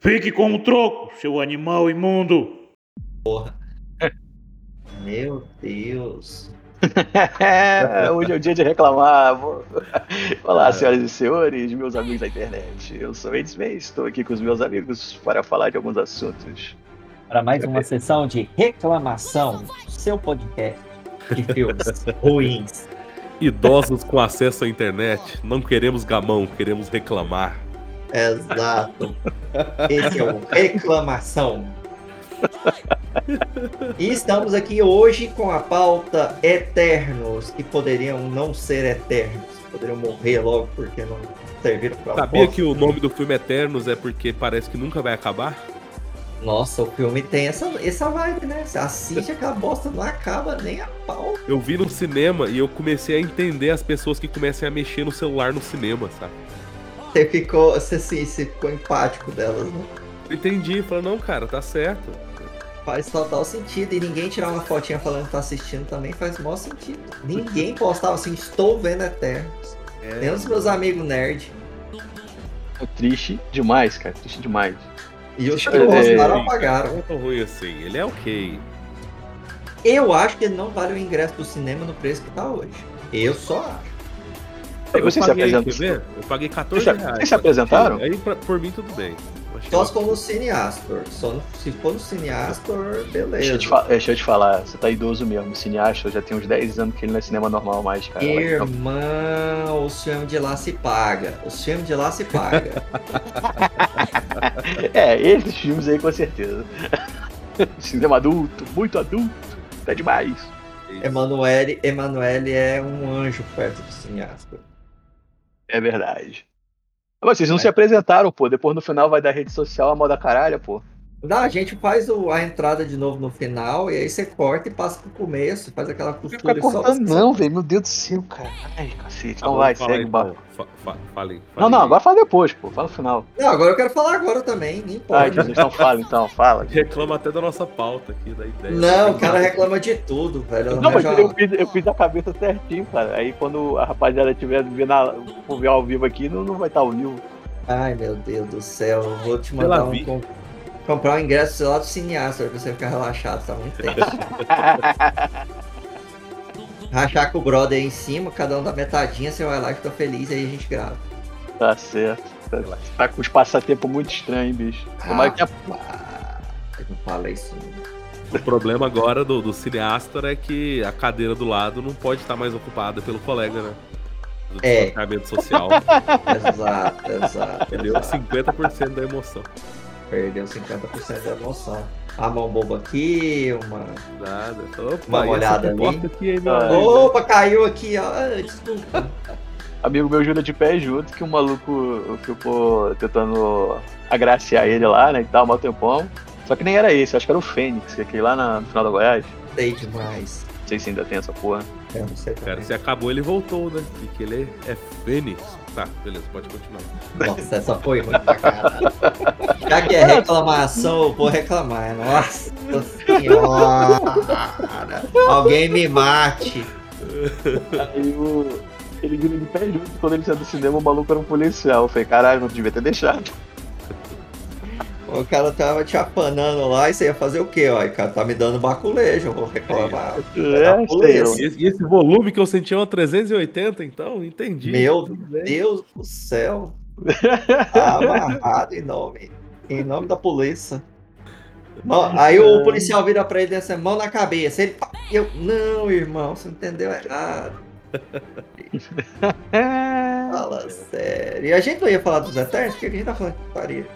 Fique com o troco, seu animal imundo. Meu Deus. Hoje é o dia de reclamar. Vou- Olá, senhoras e senhores, meus amigos da internet. Eu sou Edson estou aqui com os meus amigos para falar de alguns assuntos. Para mais uma sessão de reclamação, seu podcast de filmes ruins. Idosos com acesso à internet. Não queremos gamão, queremos reclamar. Exato. Esse é o Reclamação. E estamos aqui hoje com a pauta Eternos, que poderiam não ser eternos. Poderiam morrer logo porque não serviram para Sabia que o nome do filme Eternos é porque parece que nunca vai acabar? Nossa, o filme tem essa, essa vibe, né? Você assiste aquela bosta, não acaba nem a pau. Eu vi no cinema e eu comecei a entender as pessoas que começam a mexer no celular no cinema, sabe? Você ficou, você, assim, você ficou empático delas, né? Eu entendi, falei, não, cara, tá certo. Faz total sentido. E ninguém tirar uma fotinha falando que tá assistindo também faz maior sentido. Ninguém postava assim, estou vendo Eternos. Nem É, os meus amigos nerd. É triste demais, cara, triste demais. E os que É, postaram é. apagaram. é tão ruim assim. Ele é ok. Eu acho que ele não vale o ingresso do cinema no preço que tá hoje. Eu só acho. E vocês se ver? Eu paguei 14 Vocês se- reais. vocês se apresentaram? Aí pra- por mim tudo bem. Só se for no Cineastor. Só no- se for no Cineastor, Deixa eu, beleza. te deixa eu te falar, você tá idoso mesmo, cineasta, já tem uns 10 anos que ele não é cinema normal mais, cara. Irmão, o filme de lá se paga. O filme de lá se paga. É, esses filmes aí com certeza. Cinema adulto, muito adulto, tá demais. Emanuele, Emanuele é um anjo perto do Cineastor. É verdade. Mas vocês não se apresentaram, pô. Depois no final vai dar rede social a moda caralho, pô. Não, a gente faz o- a entrada de novo no final e aí você corta e passa pro começo, faz aquela Não costura fica e só cortando, não, velho. Meu Deus do céu, cara. Ai, cacete. Então vai, segue aí, o barco. Fa- fa- Falei. Não, não, agora fala depois, pô. Fala no final. Não, agora eu quero falar agora também, nem importa. Jesus, então fala, então, fala. Reclama até da nossa pauta aqui, da ideia. Não, o cara reclama de tudo, velho. Não, mas já- eu fiz, eu fiz a cabeça certinho, cara. Aí quando a rapaziada estiver vendo ao vivo aqui, não, não vai estar ao vivo. Ai, meu Deus do céu, eu vou te Pela mandar um. vi. Comprar um ingresso sei lá do cineasta pra você ficar relaxado, tá muito tenso. Rachar com o brother aí em cima, cada um dá metadinha, você vai lá e fica feliz, aí a gente grava. tá certo. Tá, tá com os passatempos muito estranhos, bicho. Tomara que a- Ah, eu não falei isso. não. O problema agora do, do cineasta é que a cadeira do lado não pode estar mais ocupada pelo colega, né? Do É. social. Exato, exato. Perdeu exato. 50% da emoção. Perdeu 50% da emoção. A mão boba aqui, uma. Nada. Opa, uma olhada ali. Aqui, Ah. amigo? Opa, caiu aqui, ó. Desculpa. amigo meu jura de pé junto que o maluco ficou tentando agraciar ele lá, né? E tal, mal tempão. Só que nem era esse, acho que era o Fênix, que é aquele lá na- no final da Goiás. Sei demais. Não sei se ainda tem essa porra. Não sei Cara, se acabou, ele voltou, né? Porque ele é Fênix. Tá, beleza, pode continuar. Nossa, essa foi ruim pra caralho. Já que é reclamação, eu vou reclamar. Nossa senhora. Alguém me mate. Aí o. Ele vira de pé junto, quando ele saiu do cinema, o maluco era um policial. Eu falei, caralho, não devia ter deixado. O cara tava te apanando lá e você ia fazer o quê? Ó, o cara tá me dando baculejo, eu vou reclamar. É, lá. E esse, volume que eu senti é uma 380, então, entendi. Meu. Deus do céu. Tá amarrado em nome, em nome da polícia. Aí o policial vira pra ele e assim, mão na cabeça. Ele, eu, não, irmão, você entendeu errado. Fala sério. E a gente não ia falar dos Eternos? Por que a gente tá falando de putaria?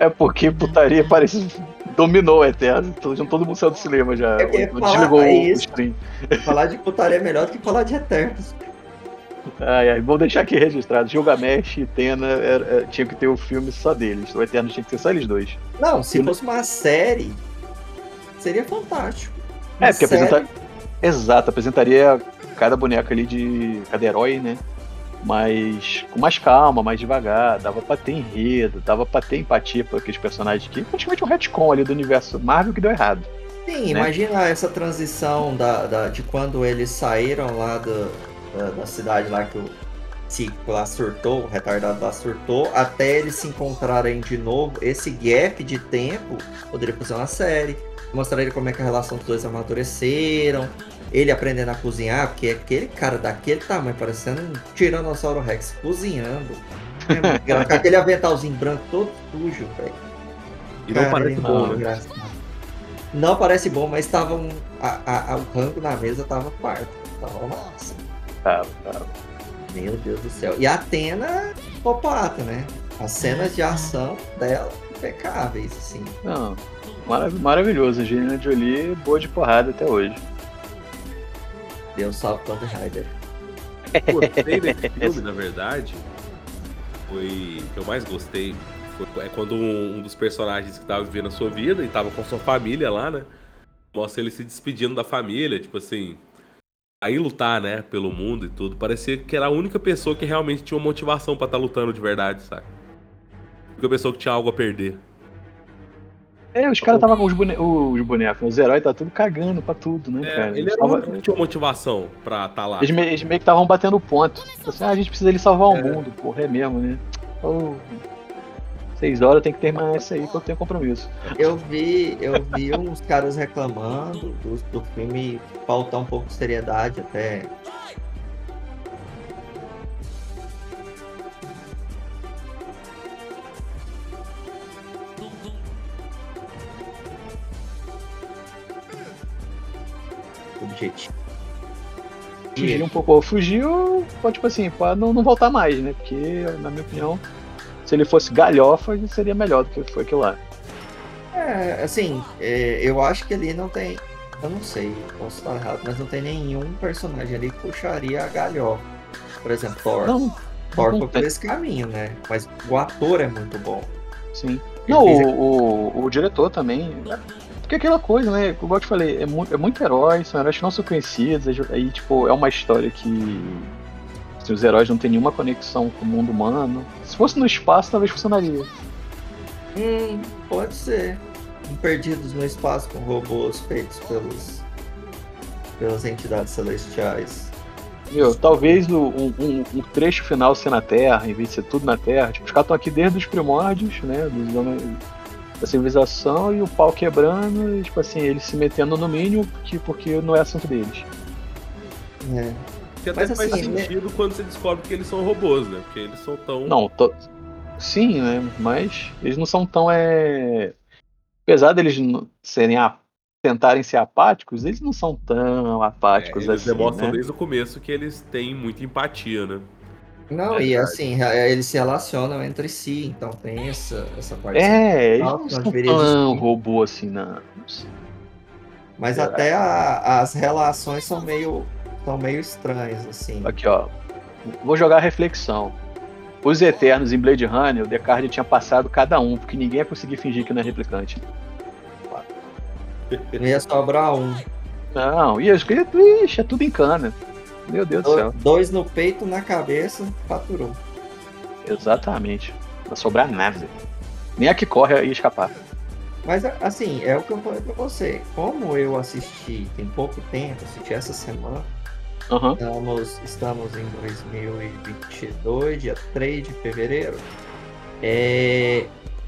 É porque putaria parece. Dominou o Eterno. Então todo mundo saiu do cinema já. É Não desligou o stream. Falar de putaria é melhor do que falar de Eternos. Ai, ai, vou deixar aqui registrado. Gilgamesh e Tena era- era- tinha que ter o filme só deles. O Eterno tinha que ser só eles dois. Não, se Eu- fosse uma série, seria fantástico. É, Uma porque série- apresenta... Exato, apresentaria cada boneca ali de. cada herói, né? Mas com mais calma, mais devagar, dava pra ter enredo, dava pra ter empatia por aqueles personagens que praticamente um retcon ali do universo Marvel que deu errado. Sim, né? imagina essa transição da, da- de quando eles saíram lá do- da, da cidade lá que o, psíquico lá surtou, o retardado lá surtou, até eles se encontrarem de novo, esse gap de tempo poderia fazer uma série. Mostrar ele como é que a relação dos dois amadureceram, ele aprendendo a cozinhar, porque é aquele cara daquele tamanho, parecendo um Tiranossauro Rex cozinhando. É, com aquele aventalzinho branco todo sujo, velho. E não Cara, parece bom, não, né? Não parece bom, mas tava um. A, a- a- o rango na mesa tava farto. Tava massa. Tá, tá. Meu Deus do céu. E a Atena, popata, né? As cenas de ação dela, impecáveis, assim. Não, marav- maravilhoso. Angelina Jolie, boa de porrada até hoje. Deus salve Tomb Raider. gostei desse filme, na verdade, foi. O que eu mais gostei foi é quando um, um dos personagens que tava vivendo a sua vida e tava com sua família lá, né? Mostra ele se despedindo da família, tipo assim. Aí lutar, né, pelo mundo e tudo. Parecia que era a única pessoa que realmente tinha uma motivação pra estar lutando de verdade, sabe? A única pessoa que tinha algo a perder. É, os caras estavam com os, bone... os bonecos, os heróis tá tudo cagando pra tudo, né, É, cara? ele tava- que tinha motivação pra estar lá. Eles, me- eles meio que estavam batendo ponto. Assim, ah, a gente precisa ali salvar o É. mundo, porra, é mesmo, né? Oh, seis horas tem que terminar isso aí, porque eu tenho compromisso. Eu vi, eu vi uns caras reclamando do, do filme faltar um pouco de seriedade até. Objetivo. Fugir um pouco, fugiu, pode, tipo assim, pra não, não voltar mais, né? Porque, na minha opinião, se ele fosse galhofa, seria melhor do que foi aquilo lá. É, assim, é, eu acho que ali não tem. Eu não sei, posso estar errado, mas não tem nenhum personagem ali que puxaria a galhofa. Por exemplo, Thor. Não, Thor não foi por tem. esse caminho, né? Mas o ator é muito bom. sim. Ele Não, o, o, o diretor também. Porque aquela coisa, né? Como eu te falei, é muito, é muito herói, são heróis que não são conhecidos. aí, Aí, tipo, é uma história que. assim, os heróis não têm nenhuma conexão com o mundo humano. Se fosse no espaço, talvez funcionaria. Hum, pode ser. Perdidos no espaço com robôs feitos pelos pelas entidades celestiais. Meu, talvez o- um, um- um trecho final ser na Terra, em vez de ser tudo na Terra. Tipo, os caras estão aqui desde os primórdios, né? Dos homens, da civilização e o pau quebrando, e, tipo assim, eles se metendo no mínimo porque, porque não é assunto deles. É. Que até Mas faz assim, né? sentido quando você descobre que eles são robôs, né? Porque eles são tão. Não, to- sim, né? Mas eles não são tão. É... Apesar deles não serem a... tentarem ser apáticos, eles não são tão É, apáticos eles assim. demonstram Né? desde o começo que eles têm muita empatia, né? Não, É e assim, é, eles se relacionam entre si, então tem essa, essa parte. É, eles Não, são tão robô assim, não. Mas É. até a- as relações são meio, são meio estranhas, assim. Aqui, ó. Vou jogar a reflexão. Os Eternos em Blade Runner, o Descartes tinha passado cada um, porque ninguém ia conseguir fingir que não é replicante. Não ia sobrar um. Não, ia, ixi, é tudo em cana. Meu Deus do Do- céu. Dois no peito, na cabeça, faturou. Exatamente. Não sobrar nada. Nem a que corre ia escapar. Mas assim, é o que eu falei pra você. Como eu assisti tem pouco tempo, assisti essa semana, Aham. estamos, estamos em 2022, dia 3 de fevereiro. É,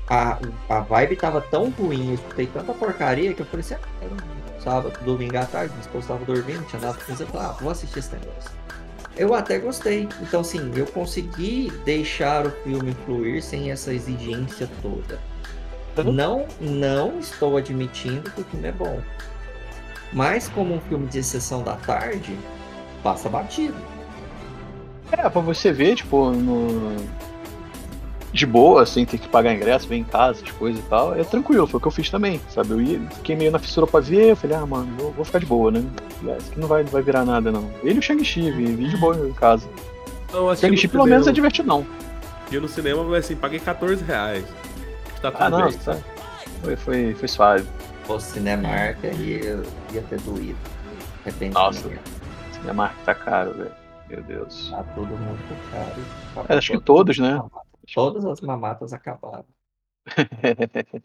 a, a vibe tava tão ruim, eu escutei tanta porcaria que eu falei assim, ah, era sábado, domingo à tarde, minha esposa tava dormindo, tinha fazer, eu falei, ah, vou assistir esse negócio. Eu até gostei. Então, assim, eu consegui deixar o filme fluir sem essa exigência toda. Uhum. Não, não estou admitindo que o filme é bom. Mas como um filme de sessão da tarde, passa batido. É, pra você ver, tipo, no... de boa, sem ter que pagar ingresso, ver em casa, as coisas e tal, é tranquilo, foi o que eu fiz também, sabe? Eu ia, fiquei meio na fissura pra ver, eu falei, ah, mano, vou, vou ficar de boa, né? Ah, Isso aqui não vai, não vai virar nada, não. Ele e o Shang-Chi, vi, vi de boa em casa. Então, O assisti Shang-Chi pelo menos é cinema- divertidão. E no cinema, assim, paguei 14 reais. Tá tudo Ah, não, bem, tá. sabe? Foi, foi, foi suave. Se fosse Cinemark, ia, ia ter doído. Arrependido. Nossa. Cinemark tá caro, velho. Meu Deus. Tá tudo muito caro. É, acho que todos, né? Todas as mamatas acabaram.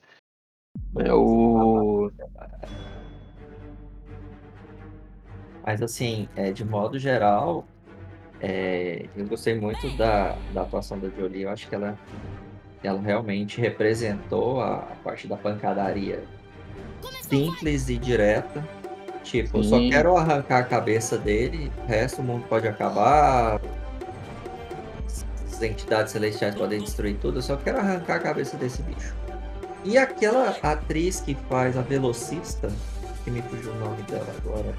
É o. Mas assim, é, de modo geral, É, eu gostei muito da, da atuação da Jolie. Eu acho que ela, ela realmente representou a, a parte da pancadaria simples e direta. Tipo, eu só Sim. quero arrancar a cabeça dele, o resto o mundo pode acabar. As entidades celestiais podem destruir tudo, eu só quero arrancar a cabeça desse bicho. E aquela atriz que faz a velocista, que me fugiu o nome dela agora.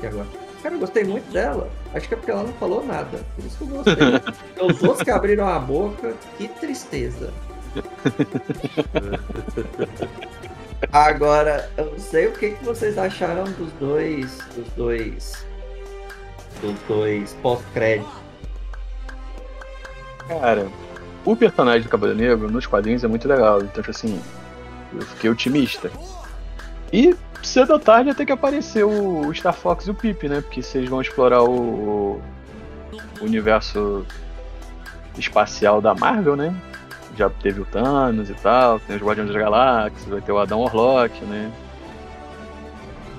E agora? Cara, eu gostei muito dela. Acho que é porque ela não falou nada. Por isso que eu gostei. Os outros que abriram a boca, que tristeza. Agora, eu não sei o que, que vocês acharam dos dois. Dos dois. Dos dois pós-créditos. Cara, o personagem do Cavaleiro Negro nos quadrinhos é muito legal. Então, tipo assim, eu fiquei otimista. E cedo ou tarde até que apareceu o Star Fox e o Pip, né? Porque vocês vão explorar o, o universo espacial da Marvel, né? Já teve o Thanos e tal, tem os Guardiões da Galáxia, vai ter o Adão Orlock, né?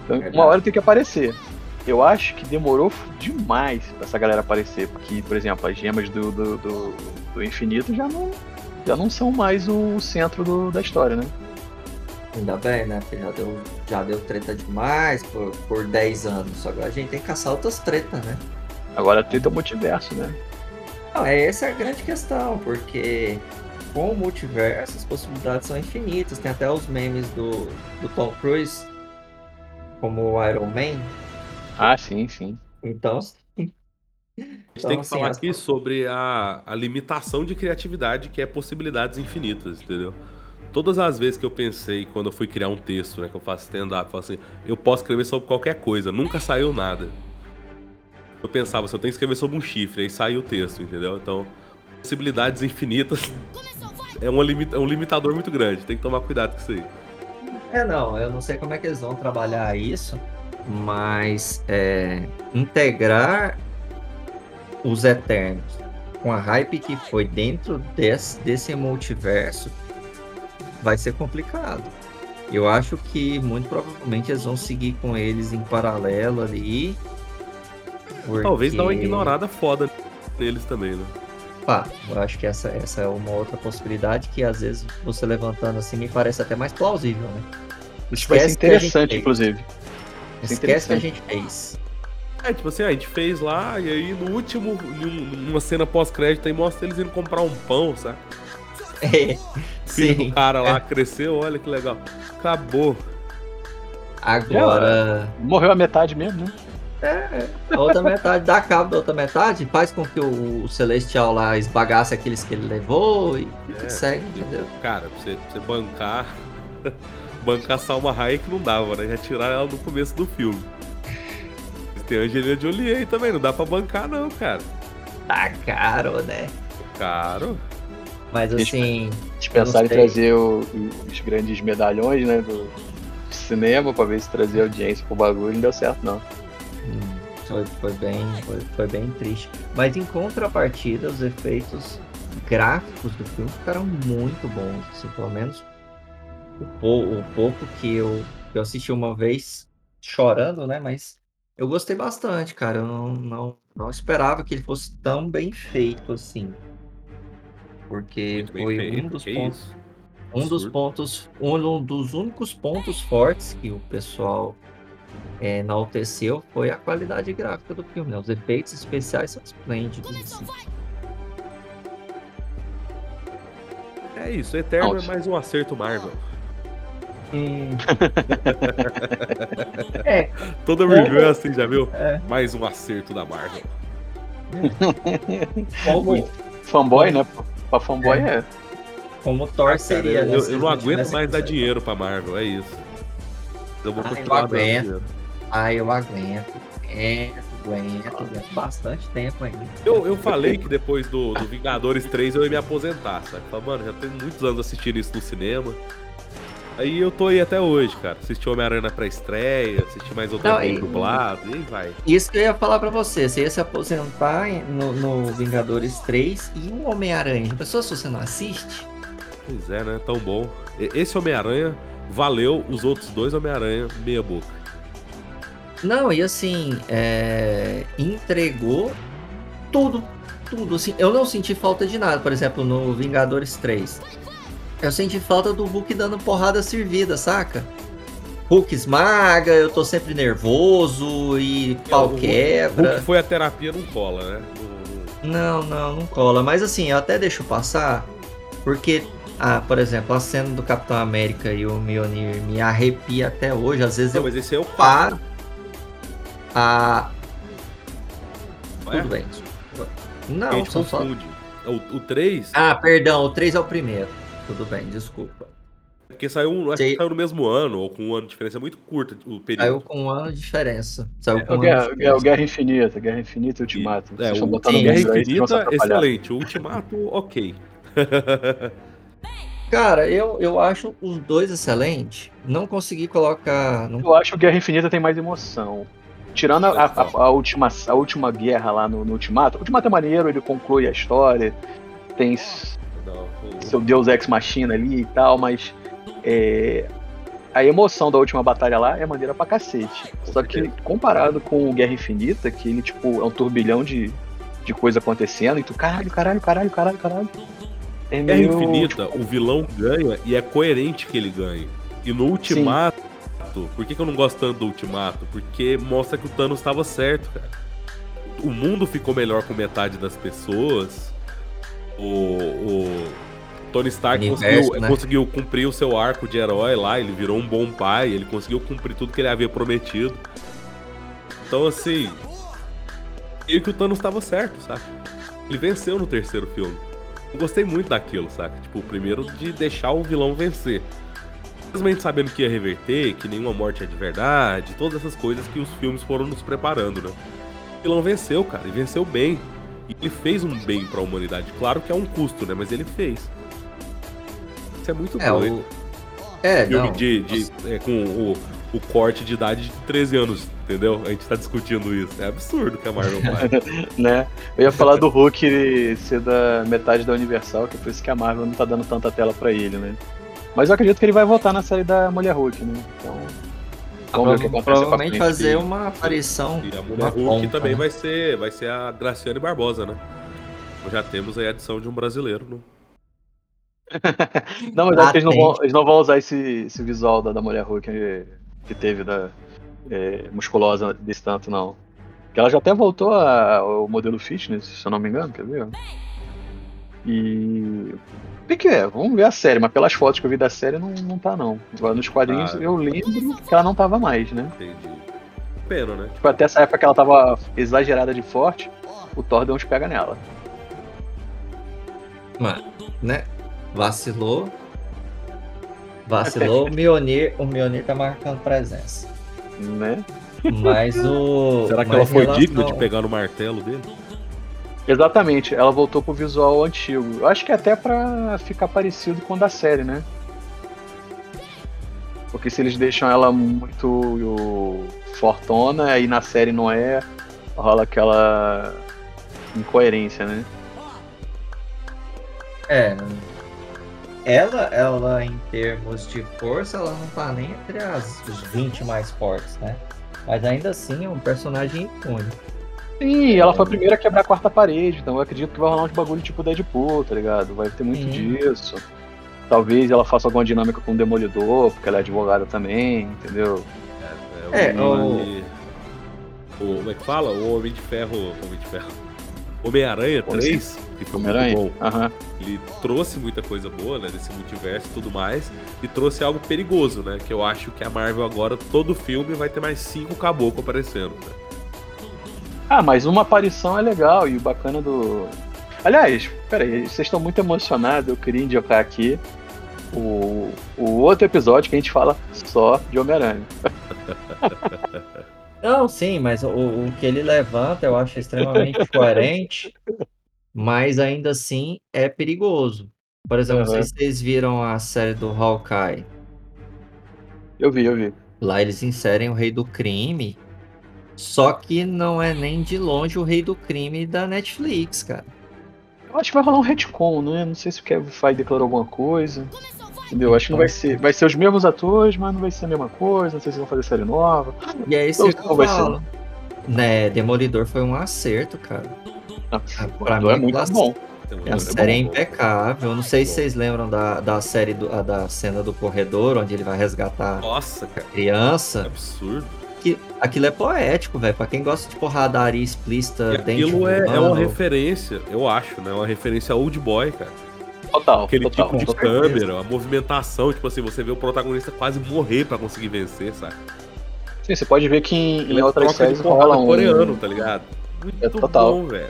Então, uma hora tem que aparecer. Eu acho que demorou demais pra essa galera aparecer, porque, por exemplo, as gemas do, do, do, do infinito já não, já não são mais o centro do- da história, né? Ainda bem, né? Porque já deu, já deu treta demais por, por 10 anos. Agora a gente tem que caçar outras tretas, né? Agora tenta o multiverso, né? Não, é essa é a grande questão, porque com o multiverso as possibilidades são infinitas. Tem até os memes do, do Tom Cruise como o Iron Man. Ah, sim, sim. Então, A gente Então, tem que assim, falar as- aqui sobre a, a limitação de criatividade, que é possibilidades infinitas, entendeu? Todas as vezes que eu pensei, quando eu fui criar um texto, né, que eu faço stand-up, eu falo assim, eu posso escrever sobre qualquer coisa, nunca saiu nada. Eu pensava, se eu tenho que escrever sobre um chifre, aí saiu o texto, entendeu? Então, possibilidades infinitas é, uma limita- é um limitador muito grande, tem que tomar cuidado com isso aí. É, não, eu não sei como é que eles vão trabalhar isso, mas é, integrar os Eternos com a hype que foi dentro desse, desse multiverso vai ser complicado. Eu acho que muito provavelmente eles vão seguir com eles em paralelo ali. Talvez dar uma porque- ignorada foda neles também, né? Pá, eu acho que essa, essa é uma outra possibilidade que às vezes você levantando assim me parece até mais plausível, né? Isso vai ser Esquece que a gente interessante, inclusive. Esquece que a gente fez. É, tipo assim, a gente fez lá, e aí no último, um- numa cena pós-crédito, aí mostra eles indo comprar um pão, sabe? É, O filho sim. do cara lá cresceu, olha que legal. Acabou. Agora, Morreu a metade mesmo, né? a outra metade, dá cabo da outra metade, faz com que o, o Celestial lá esbagasse aqueles que ele levou e É. segue, entendeu? Cara, pra você, pra você bancar. bancar Salma Hayek não dava, né? Já tiraram ela no começo do filme. Tem a Angelina Jolie aí também, não dá pra bancar, não, cara. Tá caro, né? Caro. Mas assim, Eles pensaram em trazer o- os grandes medalhões, né? Do cinema, pra ver se trazia audiência pro bagulho, não deu certo, não. hum, foi, foi bem, foi, foi bem triste. Mas em contrapartida, os efeitos gráficos do filme ficaram muito bons, assim, pelo menos o, pou- o pouco que eu, que eu assisti uma vez chorando, né? Mas eu gostei bastante, cara. Eu não, não, não esperava que ele fosse tão bem feito assim. Porque foi feito, um dos que pontos. isso. Um dos Absurdo. pontos, um dos únicos pontos fortes que o pessoal é, enalteceu foi a qualidade gráfica do filme. né? Os efeitos especiais são esplêndidos. assim. É isso, Eterno Nossa. é mais um acerto Marvel. É, Toda review é assim, já viu? É. Mais um acerto da Marvel. como, Fanboy, né? Pra fanboy é. como Thor Cara, seria. eu, né, eu não aguento mais dar dinheiro pra Marvel, é isso. Eu vou Ah, eu continuar dando aguento. dinheiro. Ah, eu aguento. Aguento, aguento, aguento bastante tempo ainda. Eu, eu falei que depois do, do Vingadores 3 eu ia me aposentar, sabe? Falei, mano, já tenho muitos anos assistindo isso no cinema. Aí eu tô aí até hoje, cara. Assisti Homem-Aranha na pré-estreia, assisti mais outro filme e- dublado, e aí vai. Isso que eu ia falar pra você. Você ia se aposentar no, no Vingadores 3 e o Homem-Aranha. Pessoal, se você não assiste, Pois é, né? Tão bom. Esse Homem-Aranha valeu os outros dois Homem-Aranha meia boca. Não, e assim, é, entregou tudo, tudo. Assim, eu não senti falta de nada. Por exemplo, no Vingadores 3. Eu senti falta do Hulk dando porrada servida, saca? Hulk esmaga, eu tô sempre nervoso e pau Hulk- quebra. Hulk foi a terapia, não cola, né? Não- não- Não, cola. Mas assim, eu até deixo passar, porque, ah, por exemplo, a cena do Capitão América e o Mjolnir me arrepia até hoje. Às vezes Não, eu mas esse é o paro. A. não é? Tudo bem. Não, são só. O, o 3, Ah, perdão, o 3 é o primeiro. Tudo bem, desculpa. porque saiu, um- acho Sei. que saiu no mesmo ano, ou com um ano de diferença muito curta o período. Saiu com um ano de diferença. Saiu com É um o ano Guerra, de Guerra, diferença. Guerra Infinita, Guerra Infinita e Ultimato. É, o Sim. Guerra aí, Infinita, atrapalhar. excelente. O Ultimato, ok. Cara, eu, eu acho os dois excelentes. Não consegui colocar. Não... Eu acho que Guerra Infinita tem mais emoção. Tirando a, a- a- última, a última guerra lá no, no Ultimato. O Ultimato é maneiro, ele conclui a história. Tem seu Deus Ex Machina ali e tal, mas é, a emoção da última batalha lá é maneira pra cacete. Só que comparado com o Guerra Infinita, que ele tipo é um turbilhão de, de coisa acontecendo, e tu caralho, caralho, caralho, caralho, caralho. É Guerra meio, Infinita, tipo, o vilão ganha e é coerente que ele ganhe. E no Ultimato, por que, que eu não gosto tanto do Ultimato? Porque mostra que o Thanos estava certo, cara. O mundo ficou melhor com metade das pessoas. O, o Tony Stark Universo, conseguiu, né? conseguiu cumprir o seu arco de herói lá, ele virou um bom pai, ele conseguiu cumprir tudo que ele havia prometido. Então, assim, meio que o Thanos estava certo, sabe? Ele venceu no terceiro filme. Eu gostei muito daquilo, saca? Tipo, o primeiro de deixar o vilão vencer. Simplesmente sabendo que ia reverter, que nenhuma morte é de verdade, todas essas coisas que os filmes foram nos preparando, né? O vilão venceu, cara, e venceu bem. E ele fez um bem pra humanidade. Claro que é um custo, né? Mas ele fez. Isso é muito É, doido. o. É, Filme não. de, de- é, com o, o corte de idade de 13 anos, entendeu? A gente tá discutindo isso. É absurdo que a Marvel faz. né? Eu ia falar do Hulk ser da metade da Universal, que é por isso que a Marvel não tá dando tanta tela pra ele, né? Mas eu acredito que ele vai voltar na série da Mulher Hulk, né? Então. Vamos ver Provavelmente fazer uma aparição. E a Mulher Hulk ponta, também né? vai ser vai ser a Graciane Barbosa, né? Já temos aí a adição de um brasileiro, né? Não, mas acho que eles não, vão, eles não vão usar esse, esse visual da, da Mulher Hulk que, que teve da é, musculosa desse tanto, não. Que ela já até voltou a- ao modelo fitness, se eu não me engano, quer ver? E. O que, que é? Vamos ver a série, mas pelas fotos que eu vi da série não, não tá não. Agora nos quadrinhos Ah. eu lembro que ela não tava mais, né? Entendi. Pena, né? Tipo, até essa época que ela tava exagerada de forte, o Thor deu uns pega nela. Mano, né? Vacilou. Vacilou. o Mionir, o Mionir tá marcando presença. Né? Mas o. Será que mas ela foi relação- digna de pegar no martelo dele? Exatamente, ela voltou pro visual antigo. Eu acho que até pra ficar parecido com o da série, né? Porque se eles deixam ela muito o, fortona, aí na série não é, rola aquela incoerência, né? É. Ela, ela, em termos de força, ela não tá nem entre as, os 20 mais fortes, né? Mas ainda assim é um personagem icônico. Sim, ela foi a primeira a quebrar a quarta parede, então eu acredito que vai rolar uns bagulho tipo Deadpool, tá ligado? Vai ter muito Sim. disso. Talvez ela faça alguma dinâmica com o Demolidor, porque ela é advogada também, entendeu? É, o... o- o- Como é que fala? O Homem de Ferro. Homem de Ferro. Homem-Aranha Homem- 3, que foi muito bom. Aham. Ele trouxe muita coisa boa, né? Desse multiverso e tudo mais. E trouxe algo perigoso, né? Que eu acho que a Marvel agora, todo filme, vai ter mais cinco caboclos aparecendo. Né? Ah, mas uma aparição é legal e o bacana do. Aliás, peraí, vocês estão muito emocionados, eu queria indicar aqui o, o outro episódio que a gente fala só de Homem-Aranha. Não, sim, mas o, o que ele levanta eu acho extremamente coerente, mas ainda assim é perigoso. Por exemplo, não sei Aham. se vocês viram a série do Hawkeye. Eu vi, eu vi. Lá eles inserem o Rei do Crime, só que não é nem de longe o Rei do Crime da Netflix, cara. Eu acho que vai rolar um retcon, né? Não sei se o Kevin Feige declarou alguma coisa. Entendeu? Acho que não vai ser. Vai ser os mesmos atores, mas não vai ser a mesma coisa. Não sei se vão fazer série nova. E é isso Não, que não eu vai ser. falo. Né, Demolidor foi um acerto, cara. Ah, pra Então é mim, muito aquela- bom. A É série é impecável. Eu Não sei se vocês lembram da, da série do, a da cena do corredor, onde ele vai resgatar Nossa, cara. a Que criança. absurdo. Que, aquilo é poético, velho. Pra quem gosta de porradaria explícita, E aquilo é, é uma referência, eu acho, né? Uma referência a Old Boy, cara. Total. Aquele total, tipo de total. câmera, a movimentação, tipo assim, você vê o protagonista quase morrer pra conseguir vencer, sabe? Sim, você pode ver que em, em outras séries rola um. coreano, tá ligado? Muito É total. bom, velho.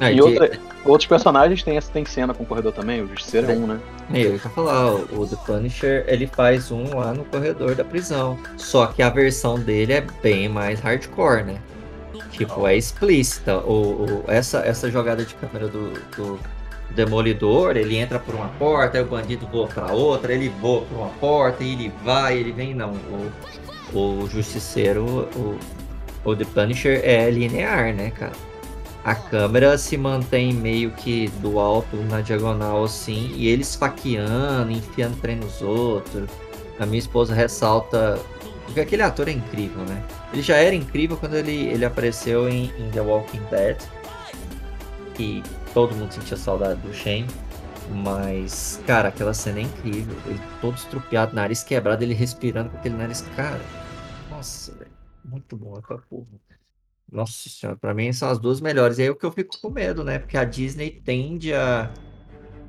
Ah, E de- outra- outros personagens têm, tem cena com o corredor também, o Justiceiro é um, né? É, Eu ia falar, o o The Punisher, ele faz um lá no corredor da prisão. Só que a versão dele é bem mais hardcore, né? Tipo, é explícita. O, o- essa, essa jogada de câmera do, do Demolidor, ele entra por uma porta, aí o bandido voa pra outra, ele voa por uma porta, e ele vai, ele vem, não. O, o Justiceiro, o, o The Punisher é linear, né, cara? A câmera se mantém meio que do alto na diagonal assim, e ele esfaqueando, enfiando trem nos outros. A minha esposa ressalta. Porque aquele ator é incrível, né? Ele já era incrível quando ele, ele apareceu em, em The Walking Dead. E todo mundo sentia saudade do Shane. Mas, cara, aquela cena é incrível. Ele todo estrupiado, nariz quebrado, ele respirando com aquele nariz. Cara, nossa, velho. Muito bom essa porra. Nossa senhora, pra mim são as duas melhores. E aí o que eu fico com medo, né? Porque a Disney tende a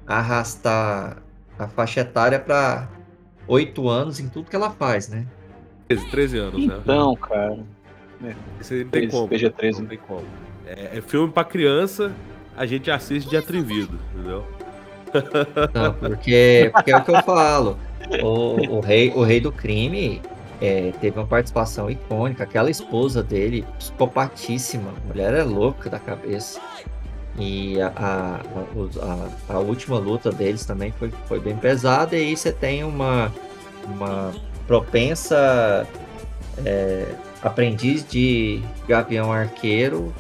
arrastar a faixa etária pra 8 anos em tudo que ela faz, né? 13, 13 anos, né? Então, cara. Isso aí não tem como. PG-13. Não tem como. É, é filme pra criança, a gente assiste de atrevido, entendeu? Não, porque, porque é o que eu falo. O, o, rei, o rei do crime é, teve uma participação icônica. Aquela esposa dele, psicopatíssima. A mulher é louca da cabeça. E a, a, a, a última luta deles também foi, foi bem pesada. E aí você tem uma, uma propensa é, aprendiz de gavião arqueiro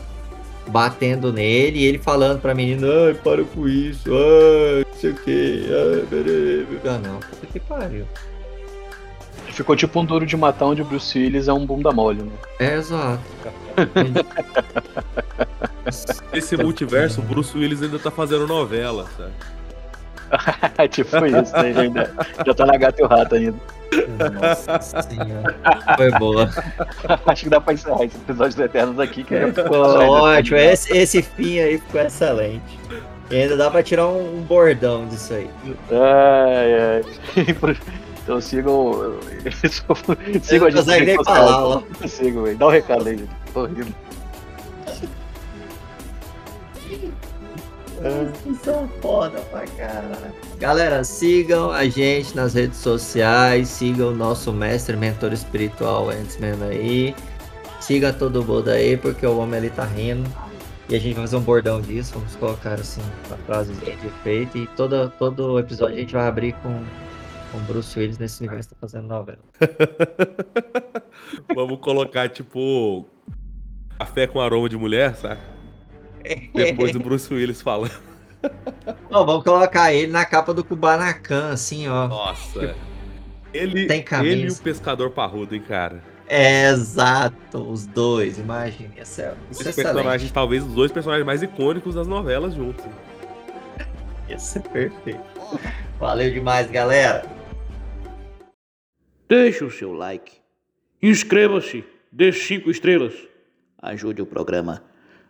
batendo nele e ele falando pra menina, ai, para com isso, ai, não sei o que, ai, peraí. Ah, não, puta que pariu. Ficou tipo um duro de matar onde o Bruce Willis é um bunda mole, né? É, exato. Esse multiverso, o Bruce Willis ainda tá fazendo novela, sabe? tipo isso, né? ainda, já tá na gata e o rato ainda. Nossa senhora. Foi boa. Acho que dá pra encerrar esse episódio do Eternos aqui, que é Ficou ótimo. Esse, esse fim aí ficou excelente. E ainda dá pra tirar um, um bordão disso aí. Ai, ai. Então sigam. sigam a gente. consegue nem falar. Sigam, velho. Dá um recado aí, gente. Tô rindo. Vocês são foda pra caralho. Galera, sigam a gente nas redes sociais, sigam o nosso mestre mentor espiritual Antsman aí. Siga todo mundo aí, porque o homem ali tá rindo. E a gente vai fazer um bordão disso, vamos colocar assim, uma frase de efeito. E todo, todo episódio a gente vai abrir com, com Bruce Willis nesse universo tá fazendo novela. Vamos colocar, tipo, café com aroma de mulher, sabe? Depois o Bruce Willis falando. Vamos colocar ele na capa do Kubanacan, assim, ó. Nossa. Ele, Tem camisa. ele e o pescador parrudo, hein, cara? É, exato, os dois, imagine. Isso é, isso é Esses excelente. personagens, talvez os dois personagens mais icônicos das novelas juntos. Isso é perfeito. Valeu demais, galera. Deixe o seu like. Inscreva-se. Dê cinco estrelas. Ajude o programa.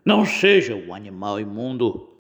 Não seja um animal imundo.